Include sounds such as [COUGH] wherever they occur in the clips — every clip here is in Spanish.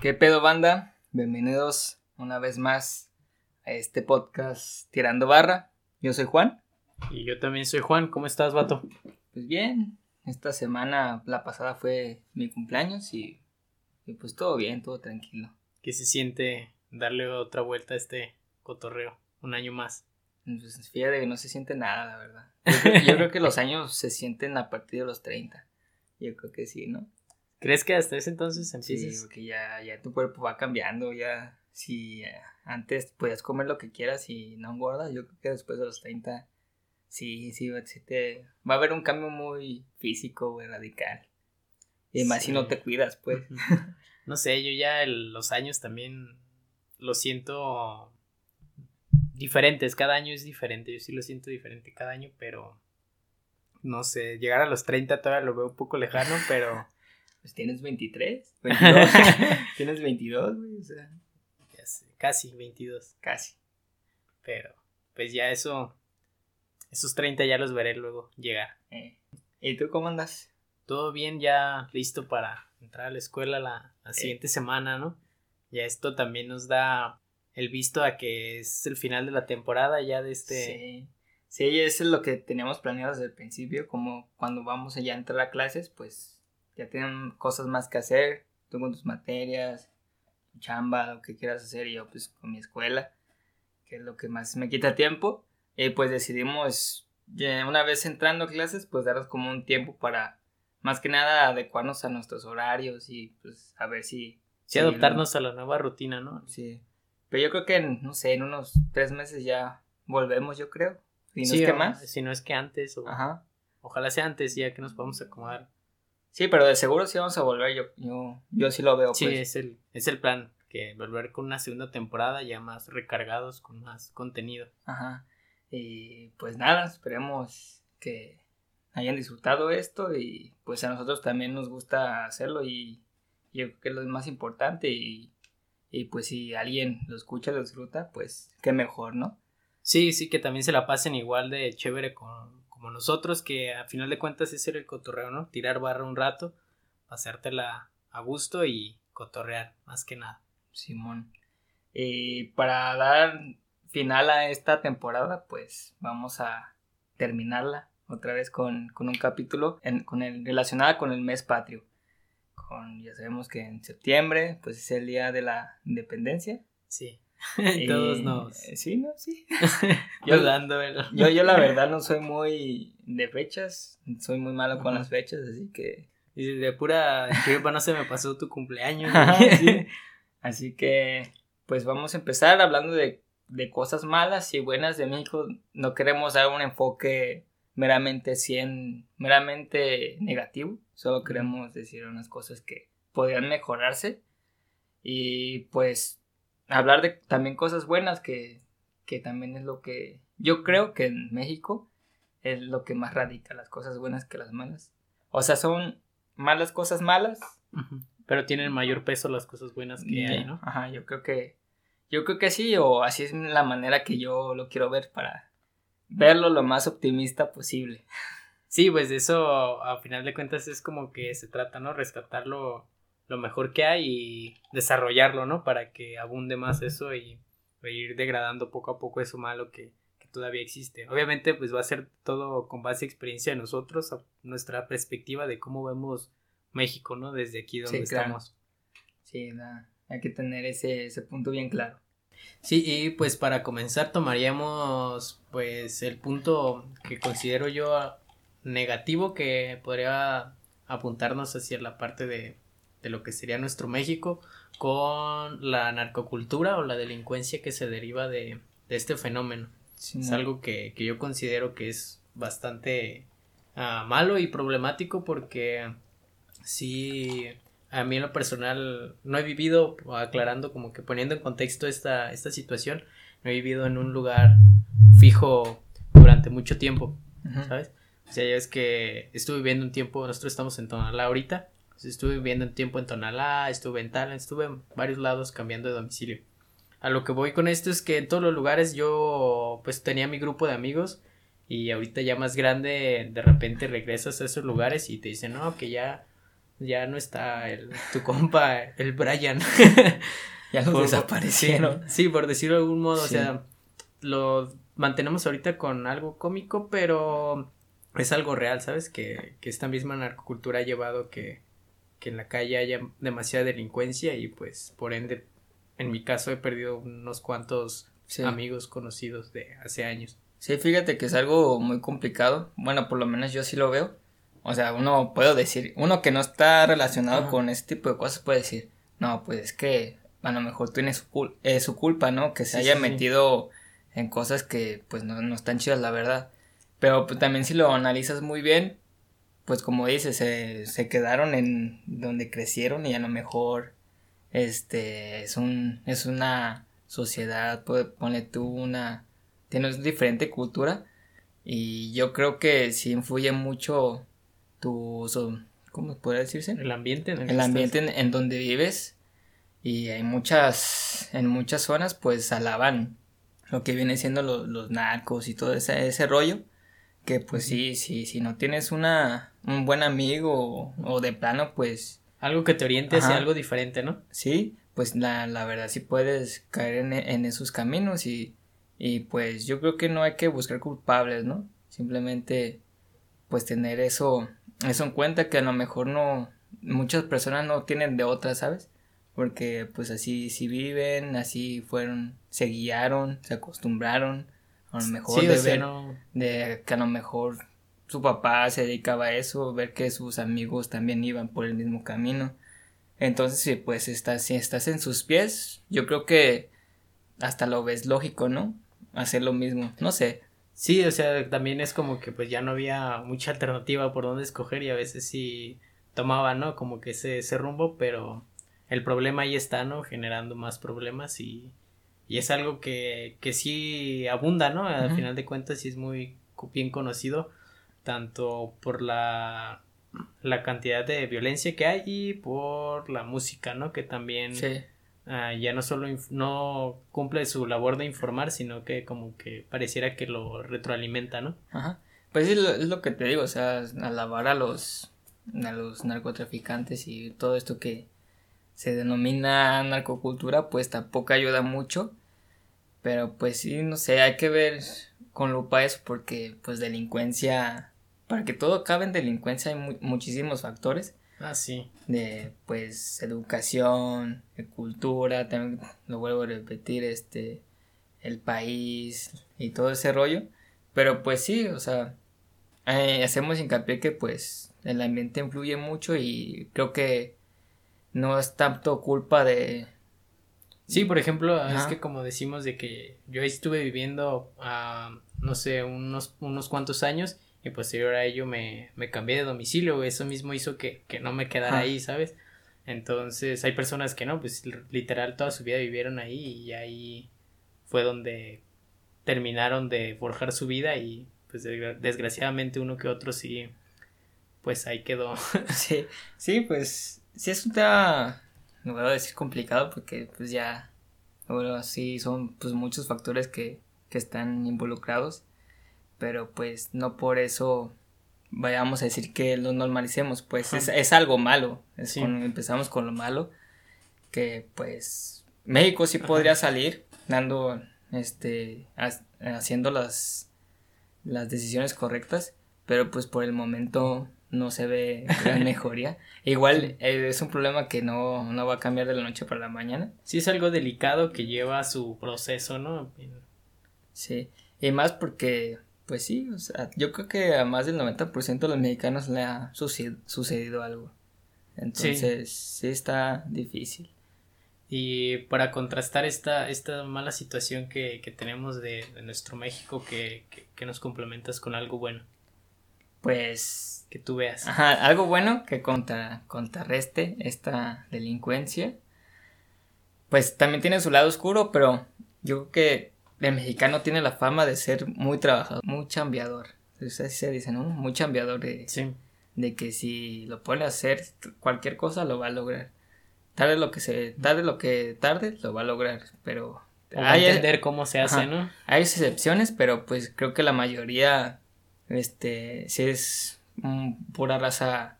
¿Qué pedo banda? Bienvenidos una vez más a este podcast Tirando Barra. Yo soy Juan. Y yo también soy Juan. ¿Cómo estás, vato? Pues bien, esta semana, la pasada fue mi cumpleaños y, y pues todo bien, todo tranquilo. ¿Qué se siente darle otra vuelta a este cotorreo? Un año más. Pues fíjate que no se siente nada, la verdad. Yo [LAUGHS] creo, yo creo que los años se sienten a partir de los 30. Yo creo que sí, ¿no? ¿Crees que hasta ese entonces empieces? Sí, porque ya, ya tu cuerpo va cambiando, ya si eh, antes podías comer lo que quieras y no engordas, yo creo que después de los 30 sí, sí, sí te, va a haber un cambio muy físico, güey, radical. Y más si no te cuidas, pues. [LAUGHS] No sé, yo ya el- los años también lo siento diferentes. Cada año es diferente. Yo sí lo siento diferente cada año, pero no sé, llegar a los 30 todavía lo veo un poco lejano, pero Pues tienes 23, 22, [LAUGHS] [LAUGHS] tienes 22, güey, o sea, ya sé, casi 22. casi. Pero pues ya eso, esos 30 ya los veré luego llegar. Eh. ¿Y tú cómo andas? todo bien ya listo para entrar a la escuela la, la siguiente semana, ¿no? Ya esto también nos da el visto a que es el final de la temporada ya de este... Sí. Sí, eso es lo que teníamos planeado desde el principio, como cuando vamos allá a entrar a clases, pues ya tienen cosas más que hacer, tú con tus materias, tu chamba, lo que quieras hacer, y yo pues con mi escuela, que es lo que más me quita tiempo, y pues decidimos, una vez entrando a clases, pues darnos como un tiempo para, más que nada, adecuarnos a nuestros horarios y pues a ver si... Sí, adaptarnos a la nueva rutina, ¿no? Sí. Pero yo creo que, en, no sé, en unos tres meses ya volvemos, yo creo. Y no Sí, es que más. Si no es que antes, o Ajá. ojalá sea antes ya que nos podamos acomodar. Sí, pero de seguro sí vamos a volver. Yo, yo, yo sí lo veo, Sí, pues. es el, es el plan, que volver con una segunda temporada ya más recargados, con más contenido. Ajá. Y pues nada, esperemos que hayan disfrutado esto y pues a nosotros también nos gusta hacerlo y yo creo que es lo más importante y, y pues si alguien lo escucha, lo disfruta, pues qué mejor, ¿no? Sí, sí, que también se la pasen igual de chévere con, como nosotros, que a final de cuentas es el cotorreo, ¿no? Tirar barra un rato, pasártela a gusto y cotorrear, más que nada. Simón. Y para dar final a esta temporada, pues vamos a terminarla otra vez con, con un capítulo en- con el, relacionado con el mes patrio. Con, ya sabemos que en septiembre, pues es el día de la independencia. Sí. [LAUGHS] Todos nos eh, Sí, ¿no? Sí. [LAUGHS] yo, yo, yo la [LAUGHS] verdad no soy muy de fechas, soy muy malo con las fechas, así que... Y de pura chiripa no se me pasó tu cumpleaños. Sí. Así que, pues vamos a empezar hablando de, de cosas malas y buenas de México. No queremos dar un enfoque meramente 100, meramente negativo. Solo queremos decir unas cosas que podrían mejorarse. Y pues hablar de también cosas buenas que, que también es lo que yo creo que en México es lo que más radica, las cosas buenas que las malas. O sea, son malas cosas malas. Pero tienen mayor peso las cosas buenas que hay, ¿no? Ajá, yo creo que. Yo creo que sí, o así es la manera que yo lo quiero ver para verlo lo más optimista posible. Sí, pues eso a final de cuentas es como que se trata, ¿no? Rescatar lo, lo mejor que hay y desarrollarlo, ¿no? Para que abunde más eso y, e ir degradando poco a poco eso malo que, que todavía existe. Obviamente pues va a ser todo con base a experiencia de nosotros, a nuestra perspectiva de cómo vemos México, ¿no? Desde aquí donde Sí, claro. estamos. Sí, na- hay que tener ese, ese punto bien claro. Sí, y pues para comenzar tomaríamos pues el punto que considero yo negativo que podría apuntarnos hacia la parte de, de lo que sería nuestro México con la narcocultura o la delincuencia que se deriva de, de este fenómeno. Sí, Es algo que, que yo considero que es bastante ah, malo y problemático porque sí, a mí en lo personal no he vivido, aclarando como que poniendo en contexto esta, esta situación, no he vivido en un lugar fijo durante mucho tiempo. ¿sabes? O sea, ya es que estuve viviendo un tiempo, nosotros estamos en Tonalá ahorita, estuve viviendo un tiempo en Tonalá, estuve en Talent, estuve en varios lados cambiando de domicilio. A lo que voy con esto es que en todos los lugares yo pues tenía mi grupo de amigos y ahorita ya más grande de repente regresas a esos lugares y te dicen no que ya ya no está el, tu compa, el Brian. [LAUGHS] ya lo desaparecieron. Sí, por decirlo de algún modo, o sea, lo mantenemos ahorita con algo cómico, pero es algo real, ¿sabes? Que, que esta misma narcocultura ha llevado que, que en la calle haya demasiada delincuencia y pues por ende, en mi caso he perdido unos cuantos amigos conocidos de hace años. Sí, fíjate que es algo muy complicado. Bueno, por lo menos yo sí lo veo. O sea, uno puedo decir, uno que no está relacionado con este tipo de cosas puede decir, no, pues es que a lo mejor tiene su, eh, su culpa, ¿no? Que se haya metido en cosas que pues no, no están chidas, la verdad. Pero pues, también si lo analizas muy bien, pues como dices, se, se quedaron en donde crecieron y a lo mejor este es un es una sociedad, pues, pone tú una tienes diferente cultura y yo creo que sí influye mucho tu ¿cómo podría decirse? El ambiente en el, ambiente en, donde vives y hay muchas en muchas zonas pues alaban lo que viene siendo los narcos y todo ese, ese rollo que pues sí, sí, si no tienes una, un buen amigo o, de plano, pues... Algo que te oriente hacia algo diferente, ¿no? Sí, pues la, la verdad sí puedes caer en, en, esos caminos y, y pues yo creo que no hay que buscar culpables, ¿no? Simplemente pues tener eso, eso en cuenta que a lo mejor no, muchas personas no tienen de otra, ¿sabes? Porque pues así sí viven, así fueron, se guiaron, se acostumbraron a lo mejor de ver, de que a lo mejor su papá se dedicaba a eso, ver que sus amigos también iban por el mismo camino. Entonces, si pues estás, si estás en sus pies, yo creo que hasta lo ves lógico, ¿no? Hacer lo mismo, no sé. Sí, o sea, también es como que pues ya no había mucha alternativa por dónde escoger y a veces sí tomaba, ¿no? Como que ese, ese rumbo, pero el problema ahí está, ¿no? Generando más problemas y y es algo que, que sí abunda, ¿no? Al final de cuentas sí es muy bien conocido, tanto por la, la cantidad de violencia que hay y por la música, ¿no? Que también ah, ya no solo no cumple su labor de informar, sino que como que pareciera que lo retroalimenta, ¿no? Ajá. Pues es lo que te digo, o sea, alabar a los, a los narcotraficantes y todo esto que se denomina narcocultura, pues tampoco ayuda mucho pero pues sí, no sé, hay que ver con lupa eso porque pues delincuencia, para que todo acabe en delincuencia hay muchísimos factores. Ah, sí. De pues educación, de cultura, también lo vuelvo a repetir, este, el país y todo ese rollo. Pero pues sí, o sea, eh, hacemos hincapié que pues el ambiente influye mucho y creo que no es tanto culpa de Sí, por ejemplo, es que como decimos de que yo estuve viviendo, a, no sé, unos, unos cuantos años y posterior a ello me, me cambié de domicilio, eso mismo hizo que, que no me quedara ahí, ¿sabes? Entonces hay personas que no, pues literal toda su vida vivieron ahí y ahí fue donde terminaron de forjar su vida y pues desgraciadamente uno que otro sí, pues ahí quedó. [LAUGHS] sí, sí, pues sí es un tema no voy a decir complicado porque pues ya, bueno, sí son pues muchos factores que, que están involucrados, pero pues no por eso vayamos a decir que lo normalicemos, pues es, es, algo malo, es empezamos con lo malo, que pues México sí podría salir dando, este, haciendo las, las decisiones correctas, pero pues por el momento no se ve gran [LAUGHS] mejoría. Igual eh, es un problema que no, no, va a cambiar de la noche para la mañana. Sí, es algo delicado que lleva su proceso, ¿no? Sí, y más porque, pues sí, o sea, yo creo que a más del 90% de los mexicanos le ha sucedido, algo. Entonces, sí. está difícil. Y para contrastar esta, esta mala situación que, que tenemos de, de nuestro México, que, que nos complementas con algo bueno pues que tú veas. Ajá, algo bueno que contra, contrarreste esta delincuencia. Pues también tiene su lado oscuro, pero yo creo que el mexicano tiene la fama de ser muy trabajador, muy chambeador. Así se dice, ¿no? Muy chambeador de, de que si lo pone a hacer cualquier cosa lo va a lograr. Tarde lo que se, tarde lo que tarde lo va a lograr, pero hay que entender cómo se hace, ¿no? Hay excepciones, pero pues creo que la mayoría este, si es pura raza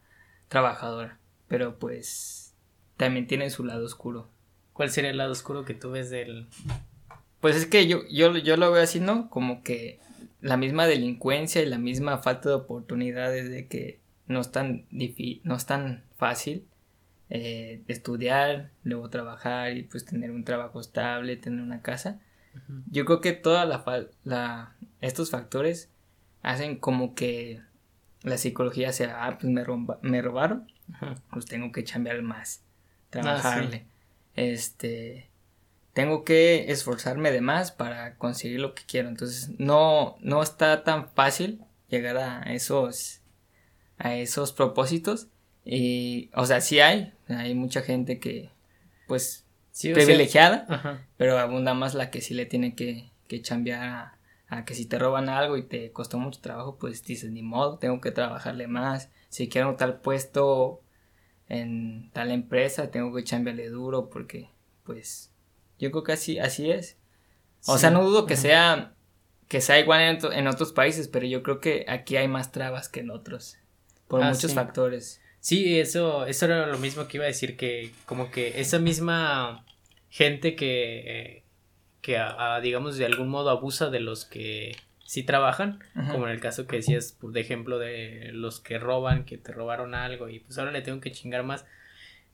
trabajadora. pero pues también tienen su lado oscuro. ¿Cuál sería el lado oscuro que tú ves del...? Pues es que yo, yo, yo lo veo así, ¿no? Como que la misma delincuencia y la misma falta de oportunidades de que no es tan, no es tan fácil eh, estudiar, luego trabajar y pues tener un trabajo estable, tener una casa. Yo creo que toda la, la estos factores hacen como que la psicología sea, ah, pues me, me robaron, pues tengo que chambear más, ah, trabajarle. Este, tengo que esforzarme de más para conseguir lo que quiero. Entonces, no, no está tan fácil llegar a esos, a esos propósitos. Y, o sea, sí hay, hay mucha gente que, pues, privilegiada, pero abunda más la que sí le tiene que, que chambear a, que si te roban algo y te costó mucho trabajo, pues dices, ni modo, tengo que trabajarle más. Si quiero tal puesto en tal empresa, tengo que chambearle duro porque, pues, yo creo que así, así es. O sea, no dudo que sea que sea igual en, otros países, pero yo creo que aquí hay más trabas que en otros. Por ah, muchos factores. Sí, eso, eso era lo mismo que iba a decir, que como que esa misma gente que, que digamos, de algún modo abusa de los que sí trabajan, como en el caso que decías, por ejemplo, de los que roban, que te robaron algo y pues ahora le tengo que chingar más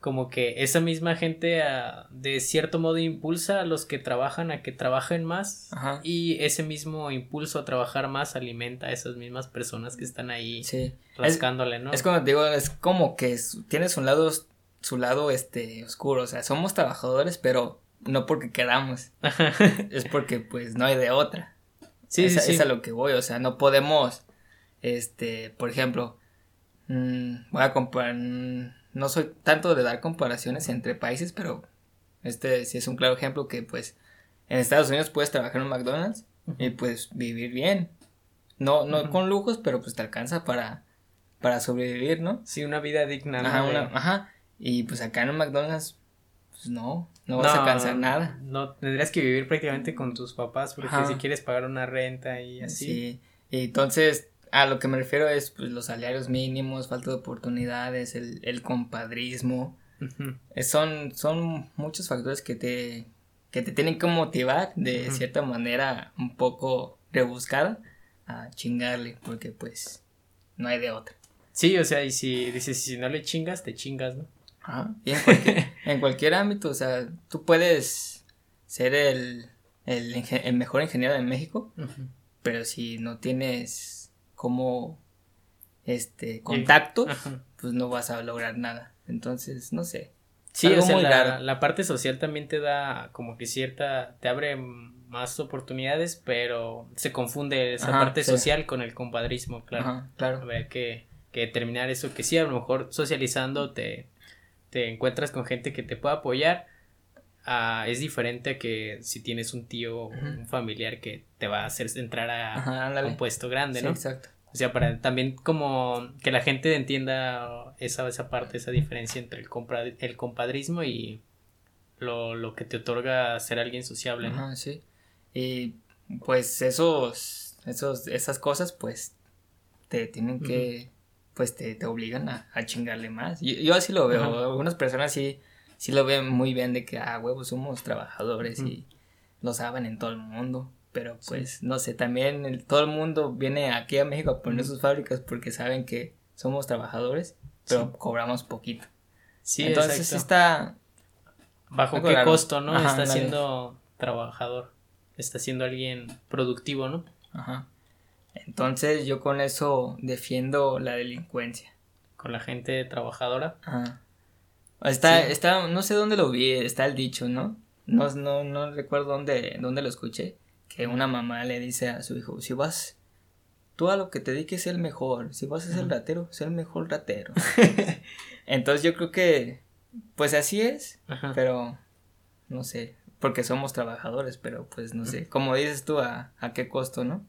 como que esa misma gente ah, de cierto modo impulsa a los que trabajan a que trabajen más y ese mismo impulso a trabajar más alimenta a esas mismas personas que están ahí rascándole, ¿no? Es como digo, es como que tienes un lado su lado este oscuro, o sea, somos trabajadores, pero no porque queramos. [LAUGHS] es porque pues no hay de otra. Sí, sí, Es a lo que voy, o sea, no podemos este, por ejemplo, mmm, voy a comprar no soy tanto de dar comparaciones entre países, pero este sí es un claro ejemplo que pues en Estados Unidos puedes trabajar en un McDonald's y pues vivir bien. No, no con lujos, pero pues te alcanza para, para sobrevivir, ¿no? Sí, una vida digna. Ajá, ajá. Y pues acá en un McDonald's, pues no, no vas a alcanzar nada. No, tendrías que vivir prácticamente con tus papás porque si quieres pagar una renta y así. Sí, y entonces a lo que me refiero es pues, los salarios mínimos, falta de oportunidades, el, el compadrismo. son, son muchos factores que te, que te tienen que motivar de cierta manera un poco rebuscada a chingarle, porque pues no hay de otra. Sí, o sea, y si dices, si no le chingas, te chingas, ¿no? Ajá. Y en cualquier, [LAUGHS] en cualquier ámbito, o sea, tú puedes ser el, el, el mejor ingeniero de México, pero si no tienes como este contactos, pues no vas a lograr nada. Entonces, no sé. Sí, o sea, la, la, parte social también te da como que cierta, te abre más oportunidades, pero se confunde esa parte social con el compadrismo, claro. claro. Habría que, que determinar eso, que sí, a lo mejor socializando te, te encuentras con gente que te pueda apoyar, Ah, es diferente a que si tienes un tío o un familiar que te va a hacer entrar a un puesto grande, ¿no? exacto. O sea, para también como que la gente entienda esa, esa parte, esa diferencia entre el, compra, el compadrismo y lo, lo que te otorga ser alguien sociable, ¿no? Ajá, sí. Y pues esos, esos, esas cosas, pues, te tienen que, pues, te, te obligan a, a, chingarle más. Yo, yo así lo veo. Algunas personas sí, sí lo ven muy bien de que, ah, huevos, somos trabajadores y lo saben en todo el mundo. Pero pues, no sé, también todo el mundo viene aquí a México a poner sus fábricas porque saben que somos trabajadores, pero cobramos poquito. Sí, Entonces está... ¿Bajo qué costo, no? está siendo trabajador, está siendo alguien productivo, ¿no? Ajá. Entonces yo con eso defiendo la delincuencia. Con la gente trabajadora. Ajá. Está, está, no sé dónde lo vi, está el dicho, ¿no? No, no, no recuerdo dónde, dónde lo escuché que una mamá le dice a su hijo, si vas, tú a lo que te dediques es el mejor, si vas a ser ratero, sé el mejor ratero. [LAUGHS] Entonces yo creo que, pues así es, pero no sé, porque somos trabajadores, pero pues no sé, como dices tú, a, a qué costo, ¿no?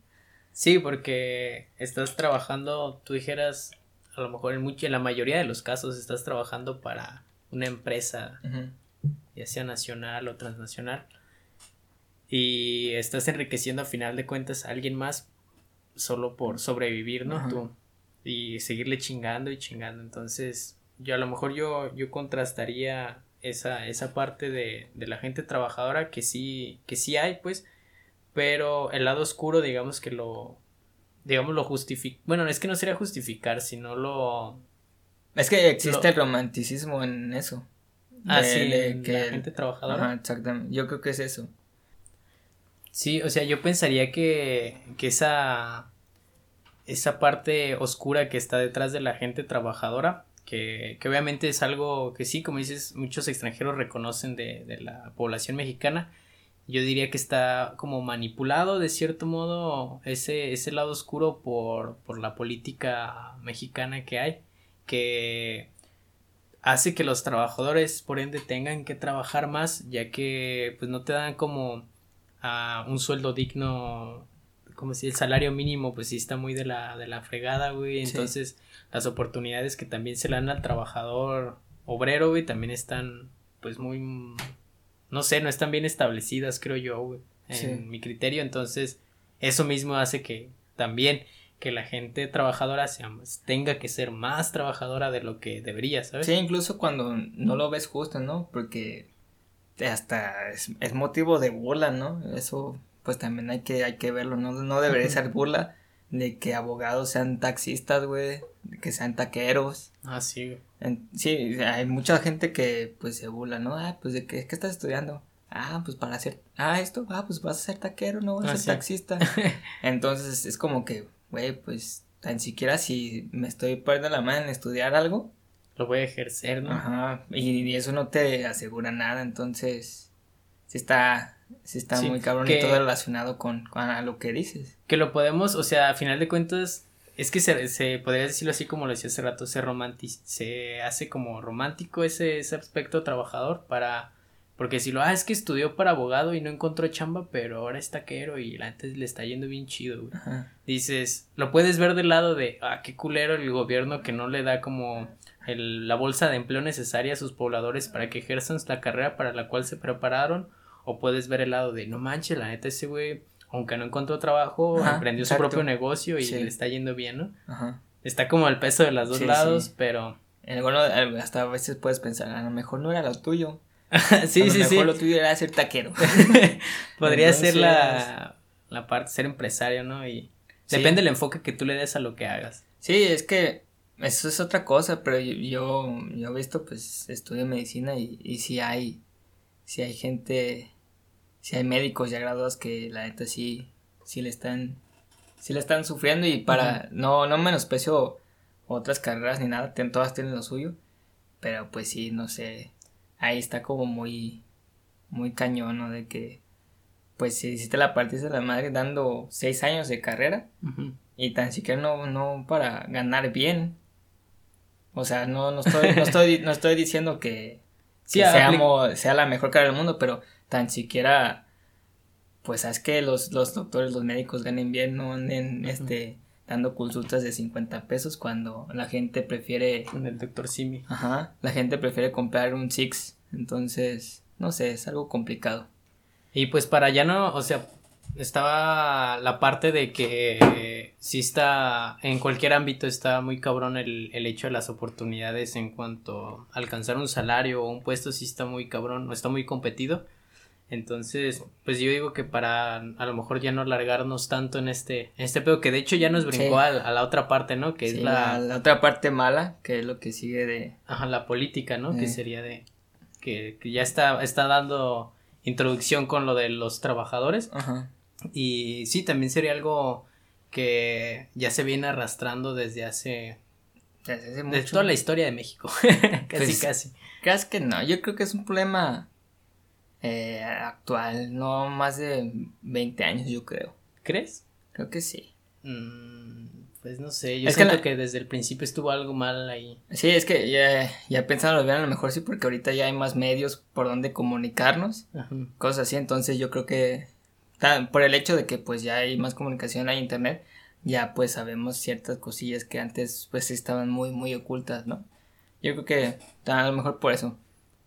Sí, porque estás trabajando, tú dijeras, a lo mejor en, mucho, en la mayoría de los casos estás trabajando para una empresa, ya sea nacional o transnacional, y estás enriqueciendo a final de cuentas a alguien más solo por sobrevivir, ¿no? Tú. Y seguirle chingando y chingando. Entonces, yo a lo mejor yo, yo contrastaría esa, esa parte de, de la gente trabajadora que sí, que sí hay, pues, pero el lado oscuro, digamos que lo, digamos, lo justifica, bueno, es que no sería justificar, sino lo... Es que existe el romanticismo en eso. Ah, sí, que la gente trabajadora. Ajá, exactamente, yo creo que es eso. Sí, o sea, yo pensaría que, que esa, esa parte oscura que está detrás de la gente trabajadora, que, que obviamente es algo que sí, como dices, muchos extranjeros reconocen de, de la población mexicana, yo diría que está como manipulado de cierto modo ese, ese lado oscuro por, por la política mexicana que hay, que hace que los trabajadores por ende tengan que trabajar más, ya que pues no te dan como a un sueldo digno, como si el salario mínimo pues sí está muy de la, de la fregada, güey, entonces las oportunidades que también se le dan al trabajador obrero, güey, también están pues muy, no sé, no están bien establecidas, creo yo, güey, en mi criterio, entonces eso mismo hace que también que la gente trabajadora sea tenga que ser más trabajadora de lo que debería, ¿sabes? Sí, incluso cuando no lo ves justo, ¿no? Porque hasta es, es, motivo de burla, ¿no? Eso pues también hay que, hay que verlo, ¿no? No debería ser burla de que abogados sean taxistas, güey, que sean taqueros. Ah, sí. sí, hay mucha gente que pues se burla, ¿no? Ah, pues de qué, qué estás estudiando. Ah, pues para hacer, ah, esto, ah, pues vas a ser taquero, no vas a ah, ser taxista. [LAUGHS] Entonces es como que, güey, pues tan siquiera si me estoy poniendo la mano en estudiar algo, lo voy a ejercer, ¿no? Ajá, y, eso no te asegura nada, entonces sí está, sí está muy cabrón y todo relacionado con, con lo que dices. Que lo podemos, o sea, a final de cuentas, es que se, se podría decirlo así como lo decía hace rato, se se hace como romántico ese, ese aspecto trabajador para porque si lo, ah, es que estudió para abogado y no encontró chamba, pero ahora es taquero y la gente le está yendo bien chido, güey. Dices, lo puedes ver del lado de, ah, qué culero el gobierno que no le da como el, la bolsa de empleo necesaria a sus pobladores para que ejerzan la carrera para la cual se prepararon. O puedes ver el lado de, no manches, la neta ese güey, aunque no encontró trabajo, emprendió su propio negocio y le está yendo bien, ¿no? Ajá. Está como el peso de los dos lados, pero... En alguno, hasta a veces puedes pensar, a lo mejor no era lo tuyo. [LAUGHS] sí, a lo sí, mejor lo tuyo era ser taquero. [LAUGHS] Podría ser la, la parte, ser empresario, ¿no? Y depende del enfoque que tú le des a lo que hagas. Sí, es que eso es otra cosa, pero yo, yo, he visto, pues, estudio medicina y, y si hay, si hay gente, si hay médicos ya graduados que la neta sí, sí le están, sí le están sufriendo y para, no, no menosprecio otras carreras ni nada, todas tienen lo suyo, pero pues sí, no sé, ahí está como muy, muy cañón, ¿no? De que, pues, si hiciste la partida de la madre dando seis años de carrera y tan siquiera no, no para ganar bien, o sea, no, no, estoy, no, estoy, no estoy diciendo que, [LAUGHS] seamos, sea la mejor cara del mundo, pero tan siquiera, pues, es que los, los doctores, los médicos ganen bien, no anden, este, dando consultas de 50 pesos cuando la gente prefiere... Con el doctor Simi. Ajá, la gente prefiere comprar un Six, entonces, no sé, es algo complicado. Y pues para ya no, o sea, estaba la parte de que si está en cualquier ámbito está muy cabrón el, el, hecho de las oportunidades en cuanto a alcanzar un salario o un puesto sí está muy cabrón, está muy competido. Entonces, pues yo digo que para a lo mejor ya no alargarnos tanto en este, en este pedo, que de hecho ya nos brincó a, la otra parte, ¿no? Que es la, la, otra parte mala, que es lo que sigue de... Ajá, la política, ¿no? Que sería de... Que, que ya está, está dando introducción con lo de los trabajadores. Ajá. Y sí, también sería algo que ya se viene arrastrando desde hace... Desde hace mucho. toda la historia de México. [LAUGHS] casi, pues, casi. Casi que no, yo creo que es un problema eh, actual, no más de 20 años, yo creo. ¿Crees? Creo que sí. Mm, pues no sé, yo siento que, desde el principio estuvo algo mal ahí. Sí, es que ya, ya pensando bien, a lo mejor sí, porque ahorita ya hay más medios por donde comunicarnos, cosas así, entonces yo creo que por el hecho de que pues ya hay más comunicación, hay internet, ya pues sabemos ciertas cosillas que antes pues estaban muy muy ocultas, ¿no? Yo creo que a lo mejor por eso.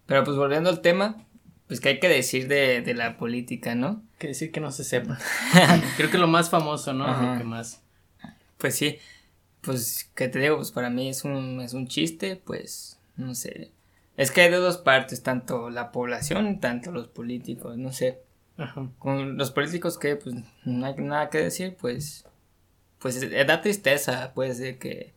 Pero pues volviendo al tema, pues que hay que decir de, de la política, ¿no? Que decir que no se sepa. [LAUGHS] creo que lo más famoso, ¿no? Lo que más. Pues sí. Pues que te digo, pues para mí es un, es un chiste, pues no sé. Es que hay de dos partes, tanto la población, tanto los políticos, no sé. Con los políticos que pues no hay nada que decir, pues pues da tristeza, pues de que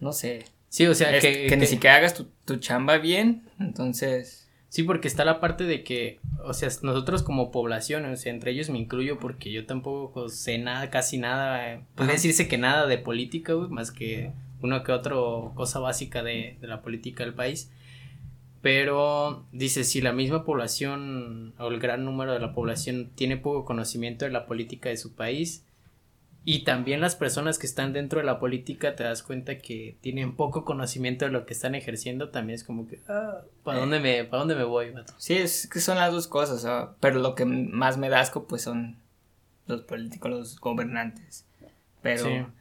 no sé. Sí, o sea, que, que, ni siquiera hagas tu, tu chamba bien, entonces Sí, porque está la parte de que, o sea, nosotros como población, o sea, entre ellos me incluyo porque yo tampoco sé nada, casi nada, eh, puede decirse que nada de política, güey, más que una que otra cosa básica de, de la política del país. Pero dice, si la misma población o el gran número de la población tiene poco conocimiento de la política de su país, y también las personas que están dentro de la política te das cuenta que tienen poco conocimiento de lo que están ejerciendo, también es como que, ah, ¿para eh. dónde me, para dónde me voy? Sí, es que son las dos cosas, pero lo que más me da asco pues son los políticos, los gobernantes. Pero,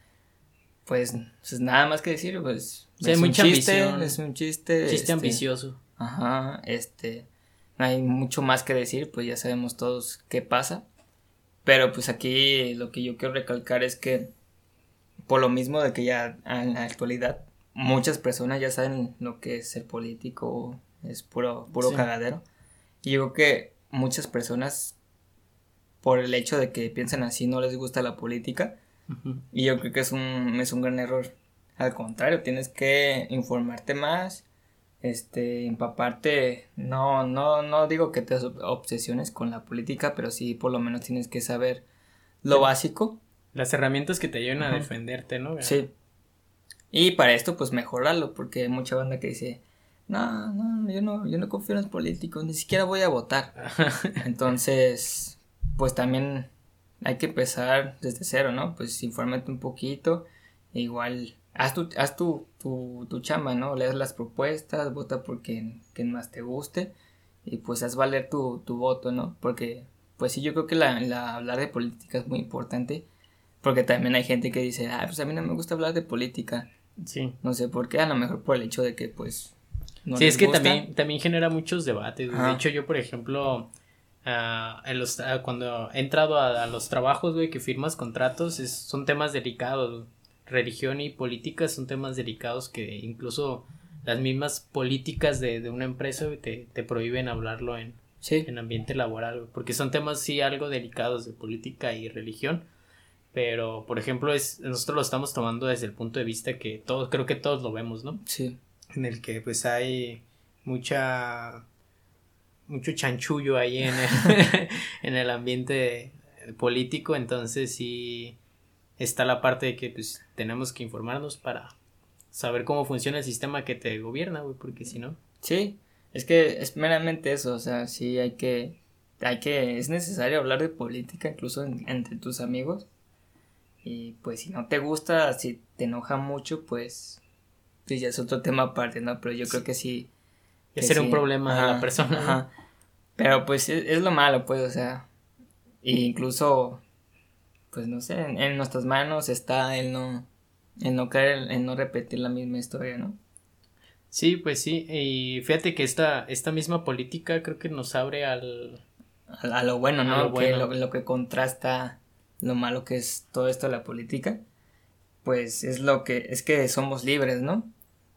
pues, pues, nada más que decir, pues, es, un chiste, es un chiste. Chiste este, ambicioso. Ajá, este, no hay mucho más que decir, pues ya sabemos todos qué pasa. Pero pues aquí lo que yo quiero recalcar es que por lo mismo de que ya en la actualidad muchas personas ya saben lo que es ser político, es puro, puro cagadero. Y yo creo que muchas personas, por el hecho de que piensan así, no les gusta la política. Y yo creo que es un, es un gran error. Al contrario, tienes que informarte más, este, empaparte, no, no, no digo que te obsesiones con la política, pero sí por lo menos tienes que saber lo básico. Las herramientas que te ayudan a defenderte, ¿no? Sí. Y para esto, pues mejorarlo, porque hay mucha banda que dice, no, no, yo no, yo no confío en los políticos, ni siquiera voy a votar. [LAUGHS] Entonces, pues también hay que empezar desde cero, ¿no? Pues infórmate un poquito, igual haz tu, haz tu, tu, chamba, ¿no? Lees las propuestas, vota por quien, más te guste y pues haz valer tu, tu voto, ¿no? Porque pues sí, yo creo que la, hablar de política es muy importante porque también hay gente que dice, ah, pues a mí no me gusta hablar de política. Sí. No sé por qué, a lo mejor por el hecho de que pues... No sí, es que también, también genera muchos debates. De hecho, yo, por ejemplo, en los, ah, cuando he entrado a, los trabajos, güey, que firmas contratos, son temas delicados religión y política son temas delicados que incluso las mismas políticas de, una empresa te, te, prohíben hablarlo en, en ambiente laboral, porque son temas sí algo delicados de política y religión, pero por ejemplo es, nosotros lo estamos tomando desde el punto de vista que todos, creo que todos lo vemos, ¿no? Sí. En el que pues hay mucha mucho chanchullo ahí en el, [LAUGHS] en el ambiente político, entonces sí está la parte de que pues tenemos que informarnos para saber cómo funciona el sistema que te gobierna, güey, porque si no. Sí, es que es meramente eso, o sea, sí hay que, hay que, es necesario hablar de política incluso entre tus amigos. Y pues si no te gusta, si te enoja mucho, pues, pues ya es otro tema aparte, ¿no? Pero yo creo que sí. Que ser un problema de la persona. Ajá. Pero pues es, es, lo malo, pues, o sea, e incluso pues no sé, en, nuestras manos está el no, el no caer, el no repetir la misma historia, ¿no? Sí, pues sí, y fíjate que esta, esta misma política creo que nos abre al... A, lo bueno, ¿no? Lo, Que, lo, que contrasta lo malo que es todo esto de la política, pues es lo que, es que somos libres, ¿no?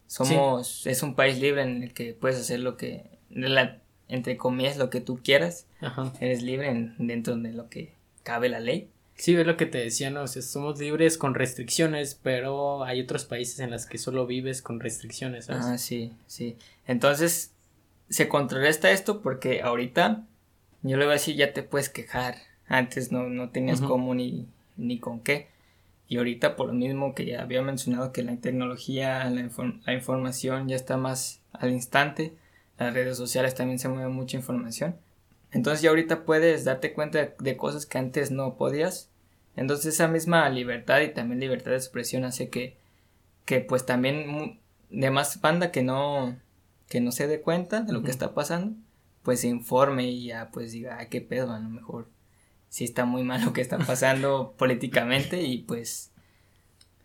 Somos, es un país libre en el que puedes hacer lo que, entre comillas, lo que tú quieras. Ajá. Eres libre dentro de lo que cabe la ley. Sí, es lo que te decía, ¿no? O sea, somos libres con restricciones, pero hay otros países en los que solo vives con restricciones, ¿sabes? Ah, sí, sí. Entonces, se contrarresta esto porque ahorita, yo le voy a decir, ya te puedes quejar. Antes no, no tenías cómo ni, ni con qué. Y ahorita, por lo mismo que ya había mencionado que la tecnología, la, la información ya está más al instante, las redes sociales también se mueve mucha información. Entonces ya ahorita puedes darte cuenta de, cosas que antes no podías entonces esa misma libertad y también libertad de expresión hace que, que pues también de más banda que no, que no se dé cuenta de lo que está pasando, pues se informe y ya pues diga, ay, qué pedo, a lo mejor sí está muy mal lo que está pasando [LAUGHS] políticamente y pues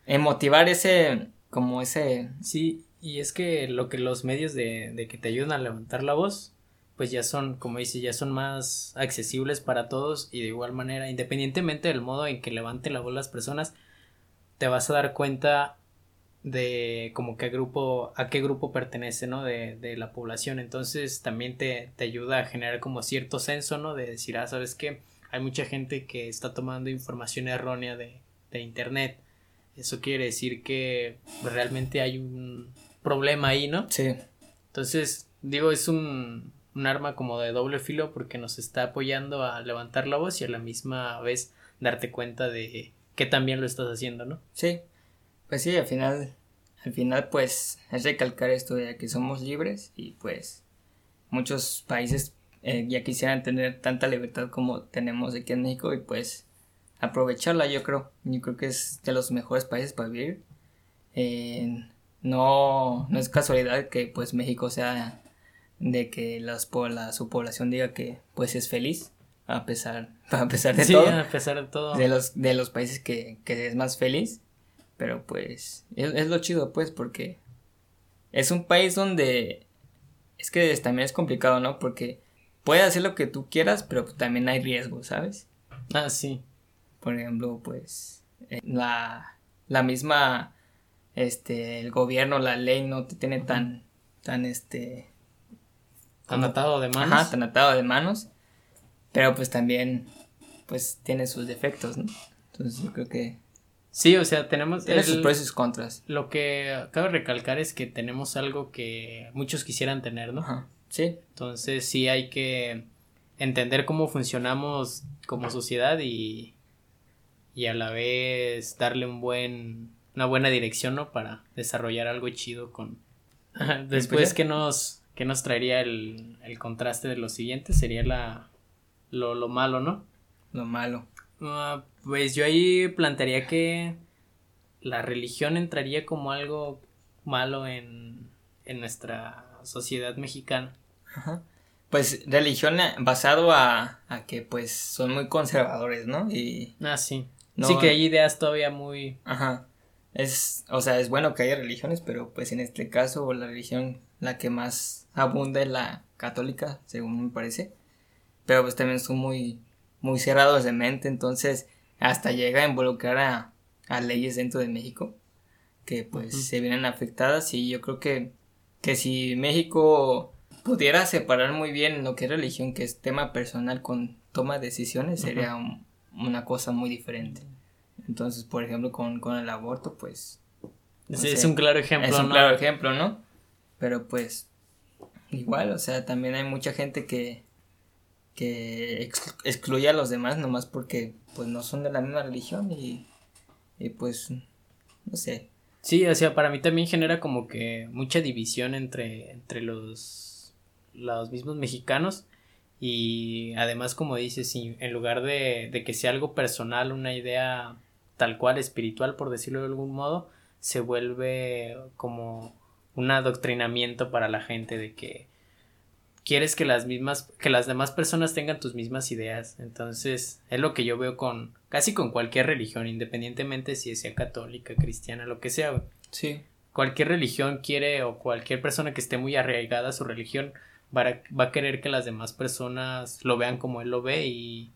en motivar ese, como ese... Sí, y es que lo que los medios de, de que te ayudan a levantar la voz, pues ya son, como dice, ya son más accesibles para todos y de igual manera, independientemente del modo en que levanten la voz las personas, te vas a dar cuenta de como que grupo, a qué grupo pertenece, ¿no? De, de la población. Entonces también te, te, ayuda a generar como cierto censo, ¿no? De decir, ah, ¿sabes qué? Hay mucha gente que está tomando información errónea de, de internet. Eso quiere decir que realmente hay un problema ahí, ¿no? Sí. Entonces, digo, es un, un arma como de doble filo porque nos está apoyando a levantar la voz y a la misma vez darte cuenta de que también lo estás haciendo, ¿no? Sí, pues sí, al final, al final pues es recalcar esto de que somos libres y pues muchos países eh, ya quisieran tener tanta libertad como tenemos aquí en México y pues aprovecharla yo creo, yo creo que es de los mejores países para vivir. Eh, no, no es casualidad que pues México sea de que las, la, su población diga que pues es feliz a pesar, [LAUGHS] a pesar de sí, todo. a pesar de todo. De los, de los países que, que es más feliz. Pero pues es, es, lo chido, pues, porque es un país donde es que también es complicado, ¿no? Porque puedes hacer lo que tú quieras, pero también hay riesgo, ¿sabes? Ah, sí. Por ejemplo, pues la, la misma, este, el gobierno, la ley no te tiene tan, tan, este... Tan atado de manos. Ajá, tan atado de manos. Pero pues también, pues tiene sus defectos, ¿no? Entonces yo creo que Sí, o sea, tenemos... Tiene sus pros y sus contras. Lo que cabe recalcar es que tenemos algo que muchos quisieran tener, ¿no? Ajá. Sí. Entonces sí hay que entender cómo funcionamos como sociedad y, y a la vez darle un buen, una buena dirección, ¿no? Para desarrollar algo chido con... [LAUGHS] Después, ¿qué nos, qué nos traería el, el contraste de lo siguiente? Sería la, lo, lo malo, ¿no? Lo malo. Uh, pues yo ahí plantearía que la religión entraría como algo malo en, en nuestra sociedad mexicana. Ajá. Pues religión basado a, a, que pues son muy conservadores, ¿no? Y ah, sí. No, sí que hay ideas todavía muy... Ajá. Es, o sea, es bueno que haya religiones, pero pues en este caso la religión la que más abunda es la católica, según me parece. Pero pues también son muy muy cerrados de mente, entonces hasta llega a involucrar a, a leyes dentro de México que pues uh -huh. se vienen afectadas y yo creo que, que si México pudiera separar muy bien lo que es religión, que es tema personal con toma de decisiones, sería uh -huh. un, una cosa muy diferente. Entonces, por ejemplo, con, con el aborto, pues... No sí, sé, es un claro ejemplo. Es un ¿no? claro ejemplo, ¿no? Pero pues igual, o sea, también hay mucha gente que, que excluye a los demás nomás porque pues no son de la misma religión y, y pues no sé. Sí, o sea, para mí también genera como que mucha división entre, entre los, los mismos mexicanos y además como dices, en lugar de, de que sea algo personal, una idea tal cual espiritual, por decirlo de algún modo, se vuelve como un adoctrinamiento para la gente de que quieres que las mismas, que las demás personas tengan tus mismas ideas. Entonces, es lo que yo veo con casi con cualquier religión, independientemente si sea católica, cristiana, lo que sea. Sí. Cualquier religión quiere o cualquier persona que esté muy arraigada a su religión va a, va a querer que las demás personas lo vean como él lo ve y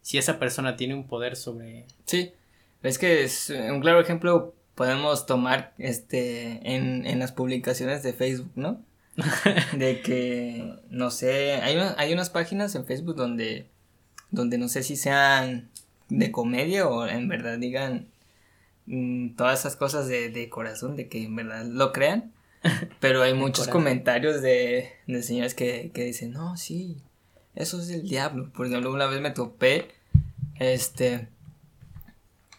si esa persona tiene un poder sobre... Sí, es que es un claro ejemplo podemos tomar este en, en las publicaciones de Facebook, ¿no? [LAUGHS] de que, no sé, hay, una, hay unas páginas en Facebook donde, donde no sé si sean de comedia o en verdad digan mmm, todas esas cosas de, de, corazón, de que en verdad lo crean. [LAUGHS] Pero hay muchos comentarios de, de señores que, que dicen, no, sí, eso es el diablo. Por ejemplo, una vez me topé, este,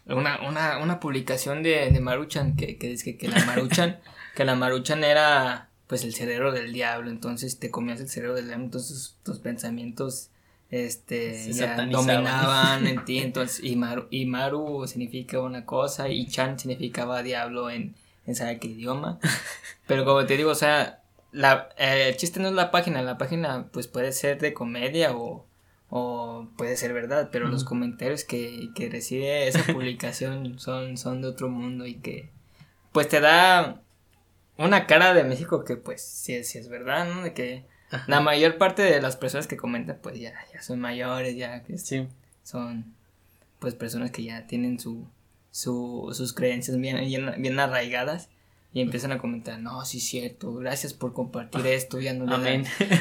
una, una, una publicación de, de Maruchan que, que dice que, que la Maruchan, [LAUGHS] que la Maruchan era pues el cerebro del diablo, entonces te comías el cerebro del diablo, entonces tus pensamientos este ya dominaban [LAUGHS] en ti, entonces y Maru, y Maru significa una cosa y Chan significaba diablo en, en saber qué idioma, pero como te digo, o sea, la, eh, el chiste no es la página, la página pues puede ser de comedia o, o puede ser verdad, pero mm. los comentarios que, que recibe esa [LAUGHS] publicación son, son de otro mundo y que pues te da una cara de México que pues sí es verdad, ¿no? De que Ajá. la mayor parte de las personas que comentan pues ya, ya son mayores, ya que sí. son pues personas que ya tienen su, su sus creencias bien, bien, bien arraigadas, y empiezan a comentar, no, sí es cierto, gracias por compartir esto, ya no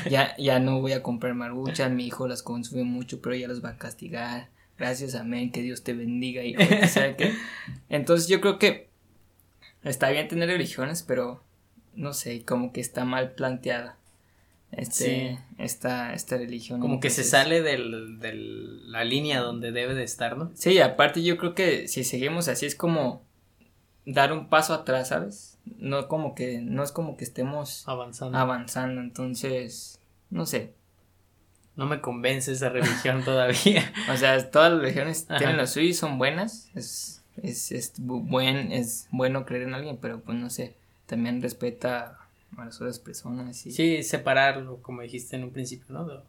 ya, [LAUGHS] ya no voy a comprar maruchas, mi hijo las consume mucho, pero ya las va a castigar, gracias, amén, que Dios te bendiga, hijo, Entonces yo creo que está bien tener religiones, pero no sé, como que está mal planteada este, esta, esta religión. Como que se sale de del, la línea donde debe de estar, ¿no? Sí, aparte yo creo que si seguimos así es como dar un paso atrás, ¿sabes? No como que, no es como que estemos avanzando. Avanzando, entonces, no sé. No me convence esa religión [LAUGHS] todavía. o sea, todas las religiones tienen lo suyo y son buenas. Es, es, es, buen, es bueno creer en alguien, pero pues no sé. También respeta a las otras personas. Y... Sí, separarlo, como dijiste en un principio, ¿no?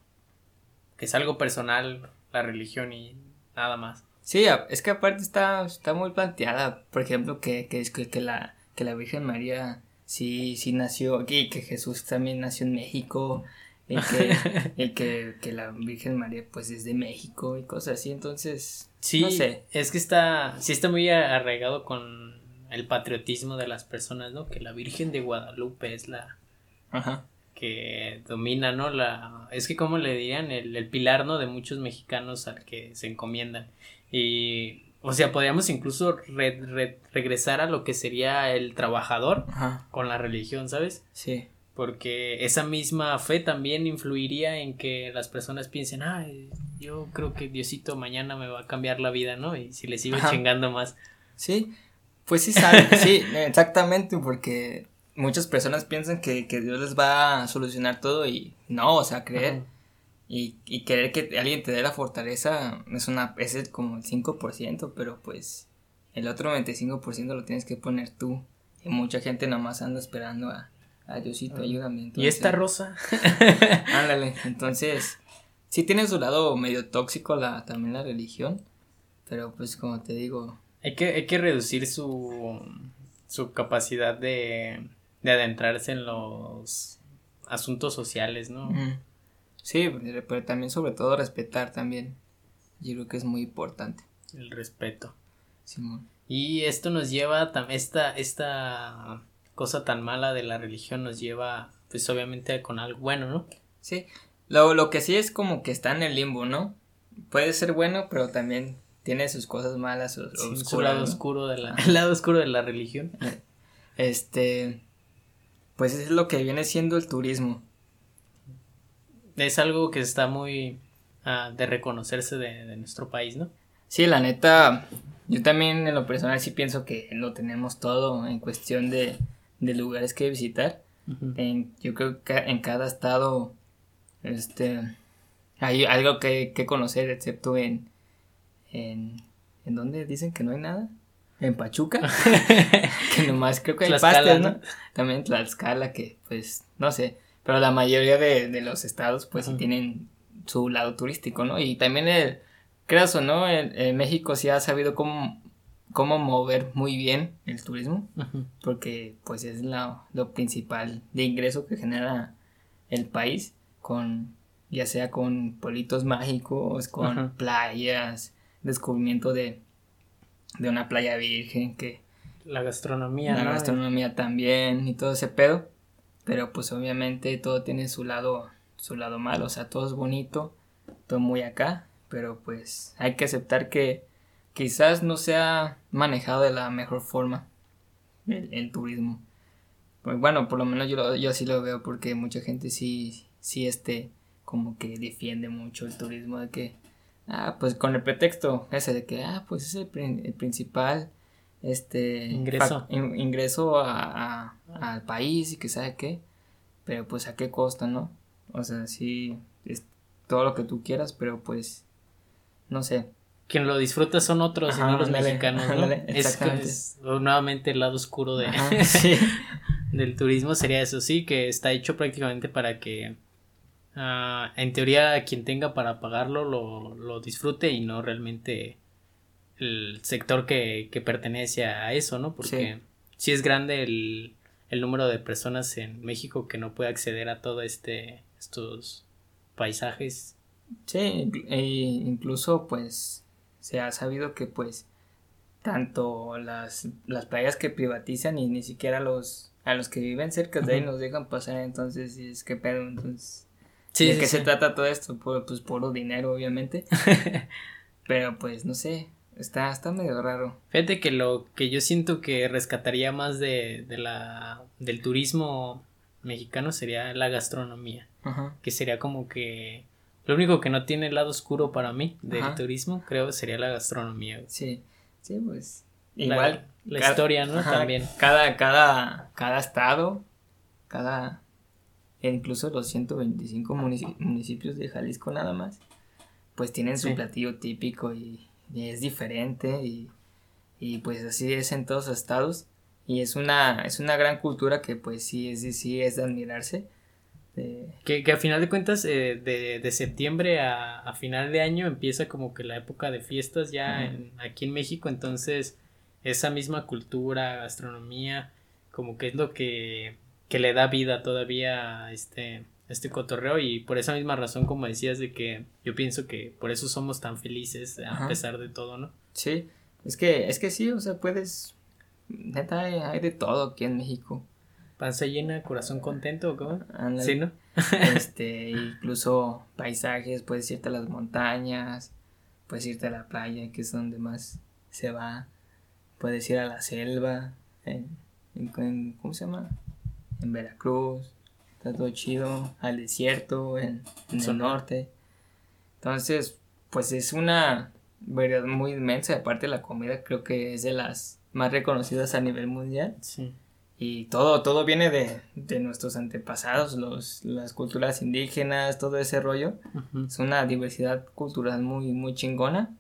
Que es algo personal, la religión y nada más. Sí, es que aparte está, está muy planteada, por ejemplo, que, que, que, la, que la Virgen María sí, sí nació aquí, que Jesús también nació en México, y que, [LAUGHS] que, que, la Virgen María pues es de México y cosas así, entonces, sí, no sé. Es que está, sí está muy arraigado con el patriotismo de las personas, ¿no? Que la Virgen de Guadalupe es la que domina, ¿no? La es que como le dirían el, el, pilar, ¿no? De muchos mexicanos al que se encomiendan y o sea, podríamos incluso regresar a lo que sería el trabajador con la religión, ¿sabes? Sí. Porque esa misma fe también influiría en que las personas piensen, ah, yo creo que Diosito mañana me va a cambiar la vida, ¿no? Y si le sigo chingando más. Sí, pues sí sabe, [LAUGHS] sí, exactamente, porque muchas personas piensan que, Dios les va a solucionar todo y no, o sea, creer. Y, y querer que alguien te dé la fortaleza es una es como el 5%, pero pues el otro 95% lo tienes que poner tú. Y mucha gente nomás anda esperando a, a Diosito, ayúdame. ¿Y esta rosa? [LAUGHS] Ándale, entonces, sí tiene su lado medio tóxico la, también la religión, pero pues como te digo, hay que, hay que reducir su, su capacidad de, de adentrarse en los asuntos sociales, ¿no? Sí, pero también sobre todo respetar también. Yo creo que es muy importante. El respeto. Simón. Y esto nos lleva, esta, esta cosa tan mala de la religión nos lleva, pues obviamente con algo bueno, ¿no? Sí. Lo, lo que sí es como que está en el limbo, ¿no? Puede ser bueno, pero también tiene sus cosas malas, su, lado oscuro de la, el lado oscuro de la religión. Este, pues es lo que viene siendo el turismo. Es algo que está muy ah, de reconocerse de, nuestro país, ¿no? Sí, la neta, yo también en lo personal sí pienso que lo tenemos todo en cuestión de, de lugares que visitar. en, yo creo que en cada estado, este, hay algo que, que conocer, excepto en, en, ¿en dónde dicen que no hay nada? En Pachuca, [LAUGHS] [LAUGHS] que nomás creo que hay pastes, ¿no? También Tlaxcala, que pues, no sé, pero la mayoría de, de los estados pues sí tienen su lado turístico, ¿no? Y también el, creas o no, en, México sí ha sabido cómo, cómo mover muy bien el turismo, porque pues es la, lo principal de ingreso que genera el país, con ya sea con pueblitos mágicos, con playas, descubrimiento de, de una playa virgen que... La gastronomía. La gastronomía también y todo ese pedo. Pero pues obviamente todo tiene su lado, su lado malo. O sea, todo es bonito, todo muy acá. Pero pues hay que aceptar que quizás no se ha manejado de la mejor forma el, turismo. Pues bueno, por lo menos yo, yo así lo veo porque mucha gente sí, sí este, como que defiende mucho el turismo de que Ah, pues con el pretexto ese de que, ah, pues es el, principal este ingreso, ingreso a, al país y que sabe qué, pero pues a qué costa, ¿no? O sea, sí, es todo lo que tú quieras, pero pues, no sé. Quien lo disfruta son otros y no los mexicanos, ¿no? es, nuevamente el lado oscuro de, [LAUGHS] del turismo sería eso, sí, que está hecho prácticamente para que Ah, en teoría, quien tenga para pagarlo lo, disfrute y no realmente el sector que, pertenece a eso, ¿no? Porque sí, es grande el, número de personas en México que no puede acceder a todo este estos paisajes. Sí, e incluso pues se ha sabido que pues tanto las, las playas que privatizan y ni siquiera los a los que viven cerca de ahí nos dejan pasar, entonces es que pedo, entonces sí, ¿de qué se trata todo esto? Por, pues puro dinero, obviamente. [LAUGHS] Pero pues no sé, está, está medio raro. Fíjate que lo que yo siento que rescataría más de, de la del turismo mexicano sería la gastronomía. Que sería como que lo único que no tiene el lado oscuro para mí del turismo, creo, sería la gastronomía. Sí, sí, pues. Igual. La, historia, ¿no? También. Cada, cada, cada estado, cada. Incluso los 125 municipios de Jalisco nada más, pues tienen su platillo típico y, es diferente y, y, pues así es en todos los estados. Y es una, es una gran cultura que pues sí es, sí es de admirarse que, que, a final de cuentas, eh, de, de, septiembre a, a, final de año empieza como que la época de fiestas ya en, aquí en México, entonces esa misma cultura, gastronomía, como que es lo que, que le da vida todavía a este, este cotorreo y por esa misma razón, como decías, de que yo pienso que por eso somos tan felices a pesar de todo, ¿no? Sí, es que, es que sí, o sea, puedes, neta, hay de todo aquí en México. Panza llena, corazón contento, ¿o ¿cómo? Sí, ¿no? este, [LAUGHS] incluso paisajes, puedes irte a las montañas, puedes irte a la playa, que es donde más se va. Puedes ir a la selva, en, ¿cómo se llama? En Veracruz, está todo chido, al desierto, en, el norte. Entonces, pues es una variedad muy inmensa, aparte la comida creo que es de las más reconocidas a nivel mundial. Sí y todo, todo viene de, de nuestros antepasados, los, las culturas indígenas, todo ese rollo. Es una diversidad cultural muy, muy chingona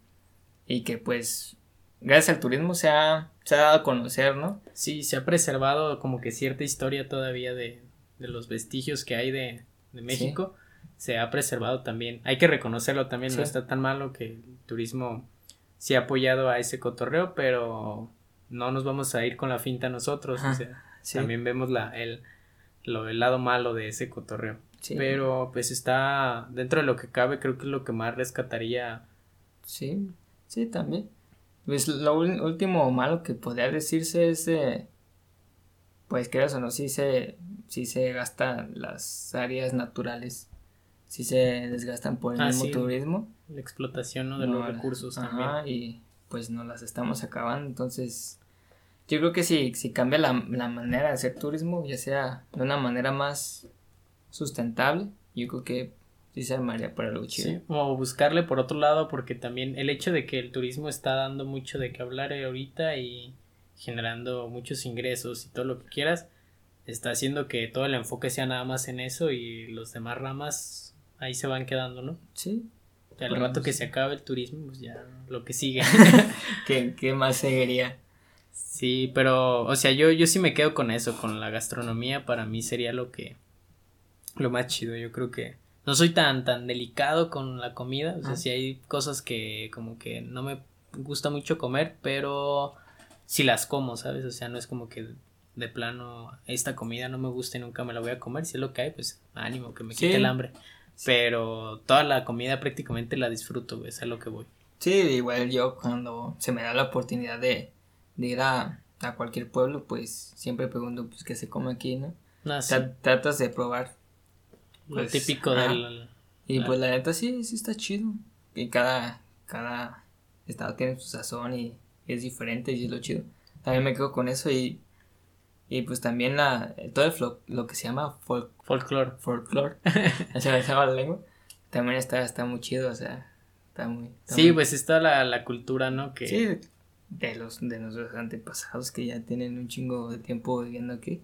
y que pues gracias al turismo se ha, se ha dado a conocer, ¿no? Sí, se ha preservado como que cierta historia todavía de, de los vestigios que hay de, de México. Se ha preservado también. Hay que reconocerlo también, no está tan malo que el turismo se ha apoyado a ese cotorreo, pero no nos vamos a ir con la finta nosotros. O sea, también vemos la, el, lo, el lado malo de ese cotorreo. Pero pues está dentro de lo que cabe, creo que es lo que más rescataría. Sí, sí, también. Pues lo último malo que podría decirse es, pues creas o no, sí se, sí se gastan las áreas naturales, sí se desgastan por el ah, mismo turismo. La explotación ¿no? de los recursos también. Y pues no las estamos acabando, entonces yo creo que si, si cambia la, manera de hacer turismo, ya sea de una manera más sustentable, yo creo que sí se armaría para algo chido. Sí, o buscarle por otro lado, porque también el hecho de que el turismo está dando mucho de qué hablar ahorita y generando muchos ingresos y todo lo que quieras, está haciendo que todo el enfoque sea nada más en eso y los demás ramas ahí se van quedando, ¿no? Sí. al rato que se acabe el turismo, pues ya lo que sigue. [LAUGHS] ¿Qué, ¿Qué más seguiría? Sí, pero, o sea, yo, yo sí me quedo con eso, con la gastronomía, para mí sería lo que, lo más chido, yo creo que no soy tan, tan delicado con la comida, o sea, sí hay cosas que como que no me gusta mucho comer, pero si las como, ¿sabes? O sea, no es como que de plano esta comida no me gusta y nunca me la voy a comer, si es lo que hay, pues ánimo, que me quite el hambre. Pero toda la comida prácticamente la disfruto, es a lo que voy. Sí, igual yo cuando se me da la oportunidad de, de ir a, cualquier pueblo, pues siempre pregunto, pues, qué se come aquí, ¿no? Ah, tratas de probar. Lo pues, típico del... Y pues la neta sí, sí está chido. Y cada, cada estado tiene su sazón y, es diferente y es lo chido. También me quedo con eso y, y pues también la, todo el lo que se llama folk, folklore. Folklore. [LAUGHS] se me llama la lengua. También está, está muy chido, o sea, está muy... sí, pues está la, la cultura, ¿no? Que... Sí, de los de nuestros antepasados que ya tienen un chingo de tiempo viviendo aquí.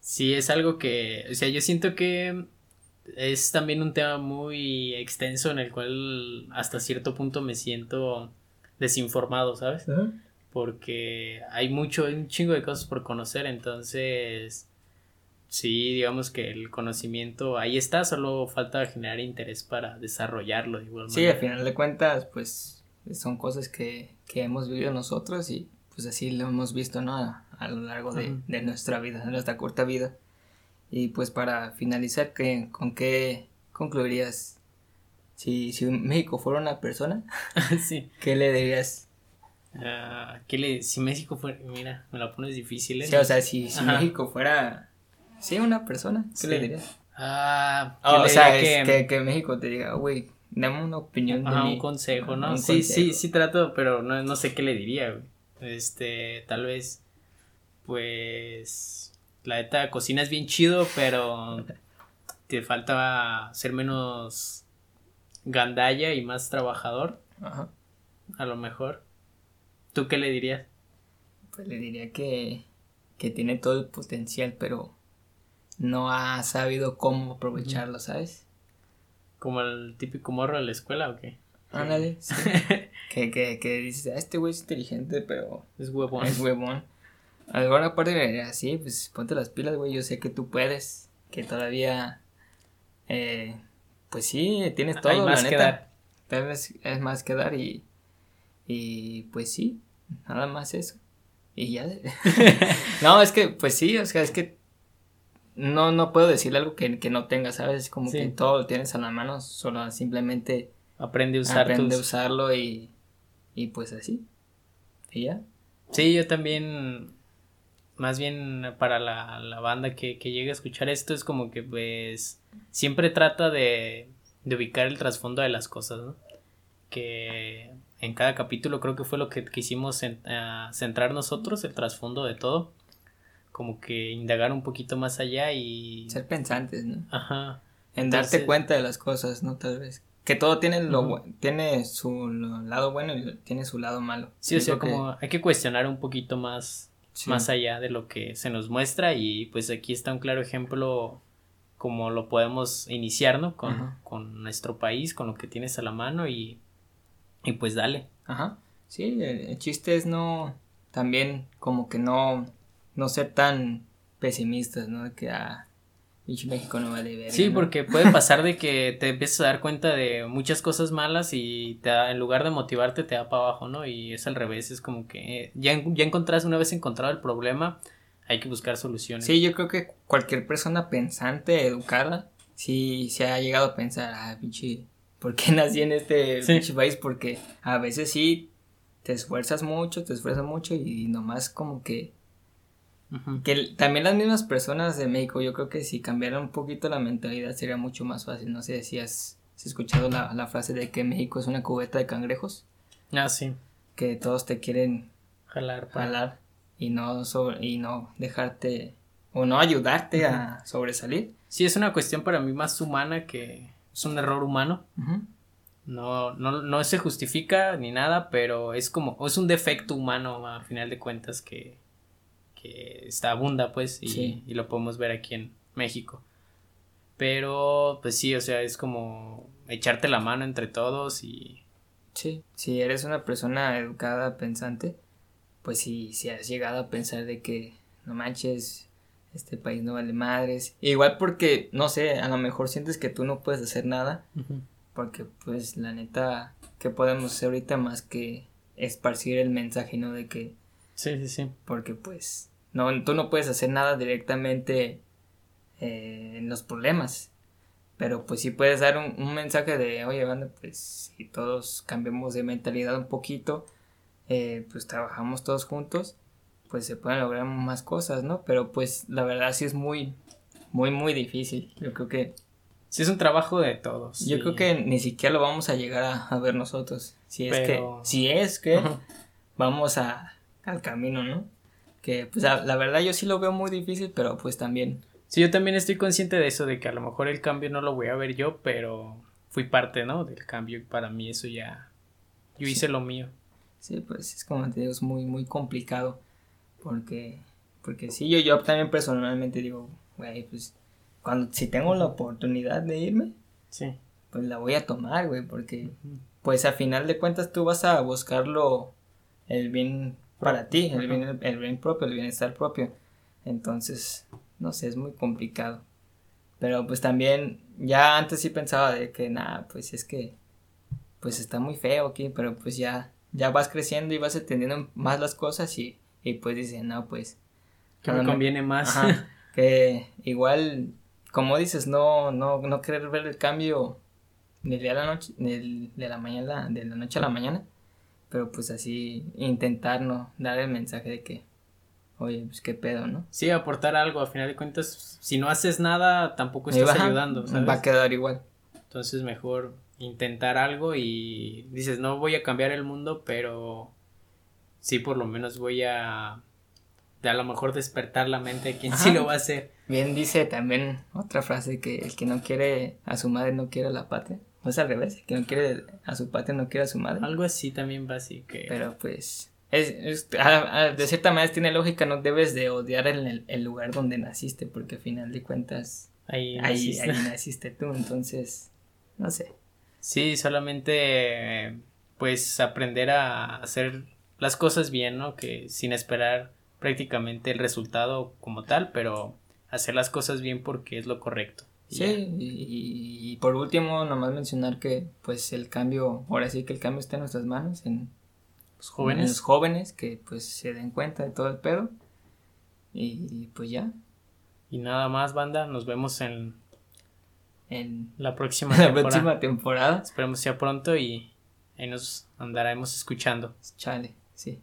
Sí, es algo que, o sea, yo siento que es también un tema muy extenso en el cual hasta cierto punto me siento desinformado, ¿sabes? Porque hay mucho, hay un chingo de cosas por conocer, entonces sí, digamos que el conocimiento ahí está, solo falta generar interés para desarrollarlo de igual manera. Sí, al final de cuentas, pues son cosas que, que hemos vivido nosotros y pues así lo hemos visto, ¿no? A, lo largo de, de, nuestra vida, de nuestra corta vida. Y pues para finalizar, ¿qué, ¿con qué concluirías? Si, si México fuera una persona, [LAUGHS] sí. ¿qué le dirías? Ah, ¿qué le, si México fuera, mira, me la pones difícil, ¿eh? Sí, o sea, si, si. México fuera, sí, una persona, ¿qué Sí. le dirías? Ah, Oh, o sea, diría es que, que México te diga, güey, dame una opinión Ajá, un consejo, ¿no? Un sí, sí, consejo. sí trato, pero no, no sé qué le diría, güey. Este, tal vez, pues, la neta, cocinas bien chido, pero [LAUGHS] te falta ser menos gandalla y más trabajador, Ajá. a lo mejor. ¿Tú qué le dirías? Pues le diría que, que tiene todo el potencial, pero no ha sabido cómo aprovecharlo, ¿sabes? ¿Como el típico morro de la escuela o qué? Ándale, sí. [LAUGHS] que, que, que dices, ah, este güey es inteligente, pero Es huevón. es huevón. Alguna parte me diría, sí, pues ponte las pilas, güey, yo sé que tú puedes, que todavía, eh, pues sí, tienes todo, Hay más la que neta. dar. Tal vez es más que dar y, y pues sí, nada más eso. Y ya. [LAUGHS] [LAUGHS] no, es que, pues sí, o sea, es que no, no puedo decirle algo que, que no tenga, ¿sabes? Es como Sí. que todo lo tienes a la mano, solo simplemente Aprende a usar aprende a usarlo y, y pues así. Y ya. Sí, yo también, más bien para la, la banda que, que llegue a escuchar esto, es como que pues siempre trata de, de ubicar el trasfondo de las cosas, ¿no? Que en cada capítulo creo que fue lo que quisimos ah, centrar nosotros, el trasfondo de todo, como que indagar un poquito más allá y... Ser pensantes, ¿no? Ajá. En Entonces- darte cuenta de las cosas, ¿no? Tal vez. Que todo tiene, lo, bu- tiene su lo- lado bueno y tiene su lado malo. Sí, o sea, que- como hay que cuestionar un poquito más sí. más allá de lo que se nos muestra y pues aquí está un claro ejemplo como lo podemos iniciar, ¿no? Con, con nuestro país, con lo que tienes a la mano y, y pues dale. Ajá. Sí, el, el chiste es no, también como que no, no ser tan pesimistas, ¿no? Que, ah, México no vale ver. Sí, porque [LAUGHS] puede pasar de que te empiezas a dar cuenta de muchas cosas malas y te da- en lugar de motivarte te da para abajo, ¿no? Y es al revés, es como que eh, ya, ya encontraste, una vez encontrado el problema, hay que buscar soluciones. Sí, yo creo que cualquier persona pensante, educada, sí se ha llegado a pensar, ah, pinche, ¿por qué [LAUGHS] nací en este Sí. país? Porque a veces sí te esfuerzas mucho, te esfuerzas mucho y nomás como que. Que también las mismas personas de México, yo creo que si cambiaran un poquito la mentalidad sería mucho más fácil. No sé si has, si has escuchado la, la frase de que México es una cubeta de cangrejos, Ah, sí, que todos te quieren jalar para... jalar y no, sobre, y no dejarte o no ayudarte a sobresalir. Sí, es una cuestión para mí más humana que es un error humano. Ujú. No, no, no se justifica ni nada, pero es como, es un defecto humano a final de cuentas que, que está abunda, pues, y, Sí. y lo podemos ver aquí en México. Pero, pues sí, o sea, es como echarte la mano entre todos y... Sí, si eres una persona educada, pensante, pues si, si has llegado a pensar de que no manches, este país no vale madres. Igual porque, no sé, a lo mejor sientes que tú no puedes hacer nada, porque pues la neta, ¿qué podemos hacer ahorita más que esparcir el mensaje, no? De que, Sí, sí, sí. porque pues, no, tú no puedes hacer nada directamente eh, en los problemas. Pero pues sí puedes dar un, un mensaje de, oye, banda, pues si todos cambiamos de mentalidad un poquito, eh, pues trabajamos todos juntos, pues se pueden lograr más cosas, ¿no? Pero pues la verdad sí es muy, muy, muy difícil. Yo creo que, Sí, es un trabajo de todos. yo creo que ni siquiera lo vamos a llegar a, a ver nosotros. Si es Pero- que, si es que vamos a, al camino, ¿no? Que pues la, la verdad yo sí lo veo muy difícil, pero pues también, Sí, yo también estoy consciente de eso, de que a lo mejor el cambio no lo voy a ver yo, pero fui parte, ¿no? Del cambio y para mí eso ya... Yo hice lo mío. sí, pues es como te digo, es muy, muy complicado. Porque, porque sí, yo, yo también personalmente digo, güey, pues cuando, si tengo la oportunidad de irme, Sí. pues la voy a tomar, güey, porque pues a final de cuentas tú vas a buscarlo el bien para ti, el bien, el bien propio, el bienestar propio. Entonces, no sé, es muy complicado. Pero pues también, ya antes sí pensaba de que nada, pues es que, pues está muy feo aquí, pero pues ya, ya vas creciendo y vas entendiendo más las cosas y, y pues dices, no, pues. Que me conviene más. Ajá, que igual, como dices, no, no, no querer ver el cambio del día a la noche, del- de la mañana, de la noche a la mañana, pero pues así intentar, ¿no? Dar el mensaje de que, oye, pues qué pedo, ¿no? Sí, aportar algo, a final de cuentas, si no haces nada, tampoco estás ayudando, ¿sabes? Va a quedar igual. Entonces mejor intentar algo y dices, no voy a cambiar el mundo, pero sí por lo menos voy a de a lo mejor despertar la mente de quien sí lo va a hacer. Bien dice también otra frase que el que no quiere a su madre no quiere a la patria. O es al revés, el que no quiere a su patria no quiere a su madre. Algo así también va así que... Pero pues, es, de cierta manera tiene lógica, no debes de odiar el, el lugar donde naciste, porque al final de cuentas ahí naciste. ahí [LAUGHS] naciste tú, entonces, no sé. Sí, solamente pues aprender a hacer las cosas bien, ¿no? Que sin esperar prácticamente el resultado como tal, pero hacer las cosas bien porque es lo correcto. Sí, y, por último, nomás mencionar que pues el cambio, ahora sí que el cambio está en nuestras manos, en los jóvenes, en los jóvenes que pues se den cuenta de todo el pedo y, pues ya. Y nada más, banda, nos vemos en, en la próxima [LAUGHS] temporada. La próxima temporada. Esperemos sea pronto y ahí nos andaremos escuchando. Chale, sí.